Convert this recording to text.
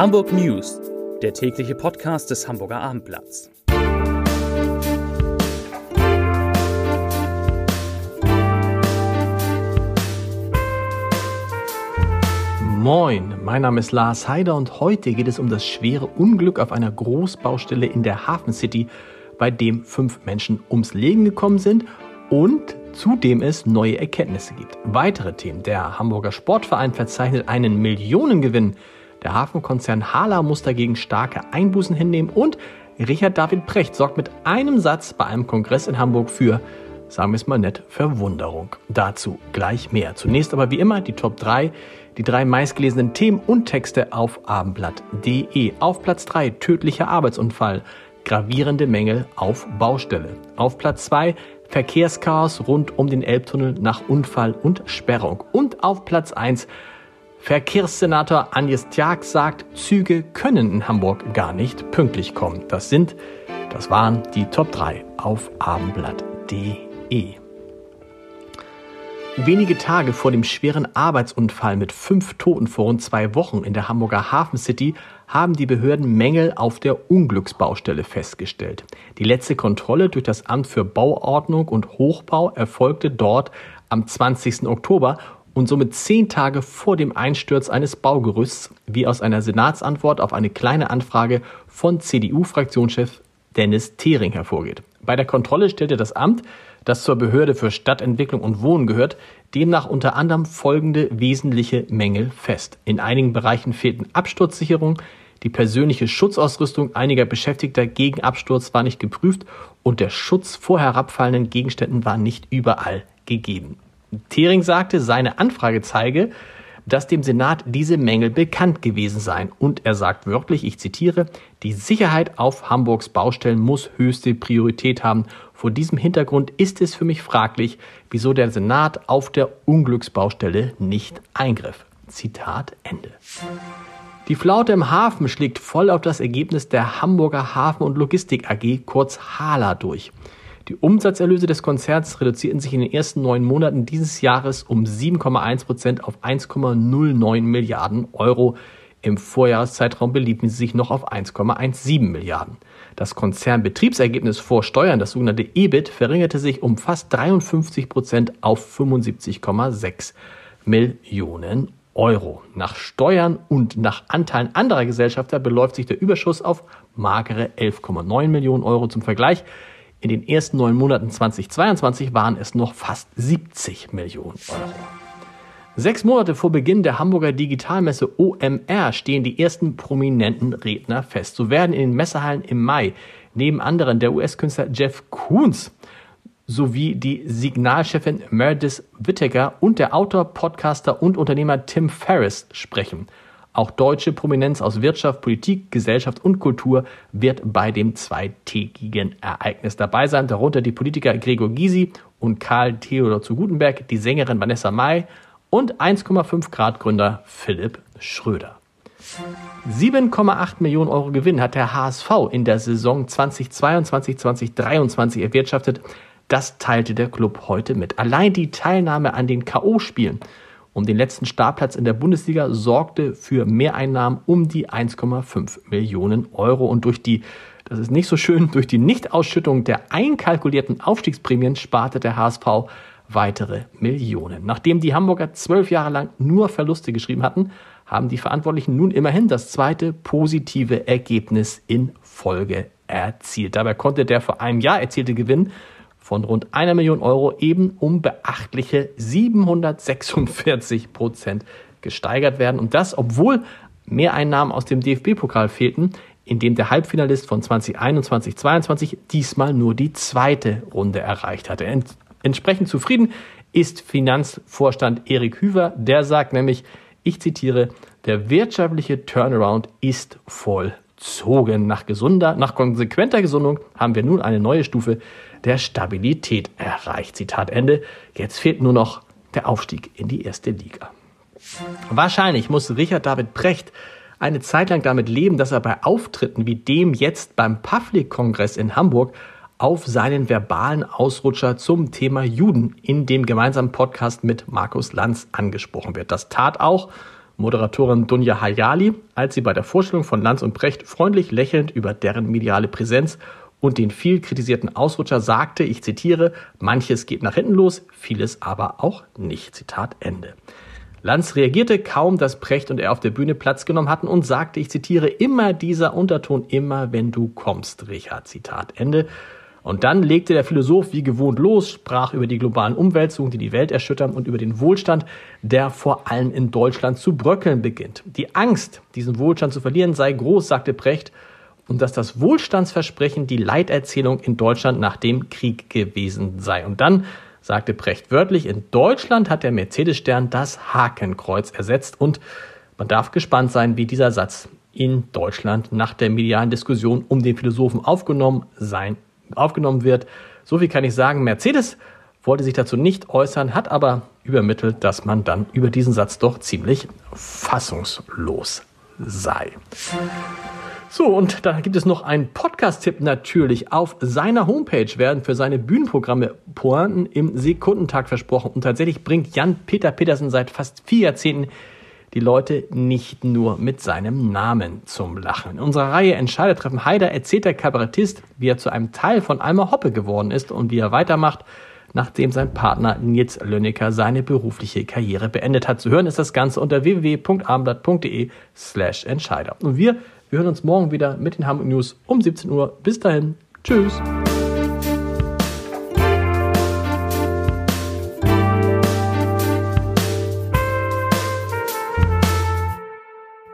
Hamburg News, der tägliche Podcast des Hamburger Abendblatts. Moin, mein Name ist Lars Heider und heute geht es um das schwere Unglück auf einer Großbaustelle in der Hafen City, bei dem fünf Menschen ums Leben gekommen sind und zudem es neue Erkenntnisse gibt. Weitere Themen. Der Hamburger Sportverein verzeichnet einen Millionengewinn. Der Hafenkonzern Hala muss dagegen starke Einbußen hinnehmen und Richard David Precht sorgt mit einem Satz bei einem Kongress in Hamburg für, sagen wir es mal nett, Verwunderung. Dazu gleich mehr. Zunächst aber wie immer die Top 3, die drei meistgelesenen Themen und Texte auf abendblatt.de. Auf Platz 3 tödlicher Arbeitsunfall, gravierende Mängel auf Baustelle. Auf Platz 2 Verkehrschaos rund um den Elbtunnel nach Unfall und Sperrung. Und auf Platz 1 Verkehrssenator Agnes Tjag sagt, Züge können in Hamburg gar nicht pünktlich kommen. Das sind, das waren die Top 3 auf abendblatt.de. Wenige Tage vor dem schweren Arbeitsunfall mit fünf Toten vor rund zwei Wochen in der Hamburger Hafen City haben die Behörden Mängel auf der Unglücksbaustelle festgestellt. Die letzte Kontrolle durch das Amt für Bauordnung und Hochbau erfolgte dort am 20. Oktober und somit zehn Tage vor dem Einsturz eines Baugerüsts, wie aus einer Senatsantwort auf eine kleine Anfrage von CDU-Fraktionschef Dennis Thering hervorgeht. Bei der Kontrolle stellte das Amt, das zur Behörde für Stadtentwicklung und Wohnen gehört, demnach unter anderem folgende wesentliche Mängel fest. In einigen Bereichen fehlten Absturzsicherung, die persönliche Schutzausrüstung einiger Beschäftigter gegen Absturz war nicht geprüft und der Schutz vor herabfallenden Gegenständen war nicht überall gegeben. Thering sagte, seine Anfrage zeige, dass dem Senat diese Mängel bekannt gewesen seien. Und er sagt wörtlich, ich zitiere, die Sicherheit auf Hamburgs Baustellen muss höchste Priorität haben. Vor diesem Hintergrund ist es für mich fraglich, wieso der Senat auf der Unglücksbaustelle nicht eingriff. Zitat Ende. Die Flaute im Hafen schlägt voll auf das Ergebnis der Hamburger Hafen- und Logistik AG, kurz HALA, durch. Die Umsatzerlöse des Konzerns reduzierten sich in den ersten neun Monaten dieses Jahres um 7,1 Prozent auf 1,09 Milliarden Euro. Im Vorjahreszeitraum beliefen sie sich noch auf 1,17 Milliarden. Das Konzernbetriebsergebnis vor Steuern, das sogenannte EBIT, verringerte sich um fast 53 Prozent auf 75,6 Millionen Euro. Nach Steuern und nach Anteilen anderer Gesellschafter beläuft sich der Überschuss auf magere 11,9 Millionen Euro. Zum Vergleich, in den ersten neun Monaten 2022 waren es noch fast 70 Millionen Euro. Sechs Monate vor Beginn der Hamburger Digitalmesse OMR stehen die ersten prominenten Redner fest. So werden in den Messehallen im Mai neben anderen der US-Künstler Jeff Koons sowie die Signalchefin Meredith Whittaker und der Autor, Podcaster und Unternehmer Tim Ferriss sprechen. Auch deutsche Prominenz aus Wirtschaft, Politik, Gesellschaft und Kultur wird bei dem zweitägigen Ereignis dabei sein. Darunter die Politiker Gregor Gysi und Karl Theodor zu Gutenberg, die Sängerin Vanessa May und 1,5 Grad Gründer Philipp Schröder. 7,8 Millionen Euro Gewinn hat der HSV in der Saison 2022-2023 erwirtschaftet. Das teilte der Club heute mit. Allein die Teilnahme an den K.O.-Spielen um den letzten Startplatz in der Bundesliga sorgte für Mehreinnahmen um die 1,5 Millionen Euro. Und durch die, das ist nicht so schön, durch die Nichtausschüttung der einkalkulierten Aufstiegsprämien sparte der HSV weitere Millionen. Nachdem die Hamburger zwölf Jahre lang nur Verluste geschrieben hatten, haben die Verantwortlichen nun immerhin das zweite positive Ergebnis in Folge erzielt. Dabei konnte der vor einem Jahr erzielte Gewinn von rund einer Million Euro eben um beachtliche 746 Prozent gesteigert werden. Und das, obwohl Mehreinnahmen aus dem DFB-Pokal fehlten, in dem der Halbfinalist von 2021-22 diesmal nur die zweite Runde erreicht hatte. Ent entsprechend zufrieden ist Finanzvorstand Erik Hüver. Der sagt nämlich, ich zitiere, der wirtschaftliche Turnaround ist vollzogen. Nach gesunder, nach konsequenter Gesundung haben wir nun eine neue Stufe der Stabilität erreicht. Zitat Ende. Jetzt fehlt nur noch der Aufstieg in die erste Liga. Wahrscheinlich muss Richard David Precht eine Zeit lang damit leben, dass er bei Auftritten wie dem jetzt beim Pavlik-Kongress in Hamburg auf seinen verbalen Ausrutscher zum Thema Juden in dem gemeinsamen Podcast mit Markus Lanz angesprochen wird. Das tat auch, Moderatorin Dunja Hayali, als sie bei der Vorstellung von Lanz und Brecht freundlich lächelnd über deren mediale Präsenz und den viel kritisierten Ausrutscher sagte, ich zitiere, manches geht nach hinten los, vieles aber auch nicht. Zitat Ende. Lanz reagierte kaum, dass Precht und er auf der Bühne Platz genommen hatten und sagte, ich zitiere, immer dieser Unterton, immer wenn du kommst, Richard. Zitat Ende. Und dann legte der Philosoph wie gewohnt los, sprach über die globalen Umwälzungen, die die Welt erschüttern und über den Wohlstand, der vor allem in Deutschland zu bröckeln beginnt. Die Angst, diesen Wohlstand zu verlieren, sei groß, sagte Precht, und dass das Wohlstandsversprechen die Leiterzählung in Deutschland nach dem Krieg gewesen sei. Und dann sagte Precht wörtlich, in Deutschland hat der Mercedes-Stern das Hakenkreuz ersetzt und man darf gespannt sein, wie dieser Satz in Deutschland nach der medialen Diskussion um den Philosophen aufgenommen sein, aufgenommen wird. So viel kann ich sagen. Mercedes wollte sich dazu nicht äußern, hat aber übermittelt, dass man dann über diesen Satz doch ziemlich fassungslos sei. So, und da gibt es noch einen Podcast-Tipp natürlich. Auf seiner Homepage werden für seine Bühnenprogramme Pointen im Sekundentag versprochen. Und tatsächlich bringt Jan-Peter Petersen seit fast vier Jahrzehnten die Leute nicht nur mit seinem Namen zum Lachen. In unserer Reihe Entscheidertreffen Heider erzählt der Kabarettist, wie er zu einem Teil von Alma Hoppe geworden ist und wie er weitermacht, nachdem sein Partner Nils Lönnecker seine berufliche Karriere beendet hat. Zu hören ist das Ganze unter www.abendblatt.de slash Entscheider. Und wir wir hören uns morgen wieder mit den Hamburg News um 17 Uhr. Bis dahin. Tschüss.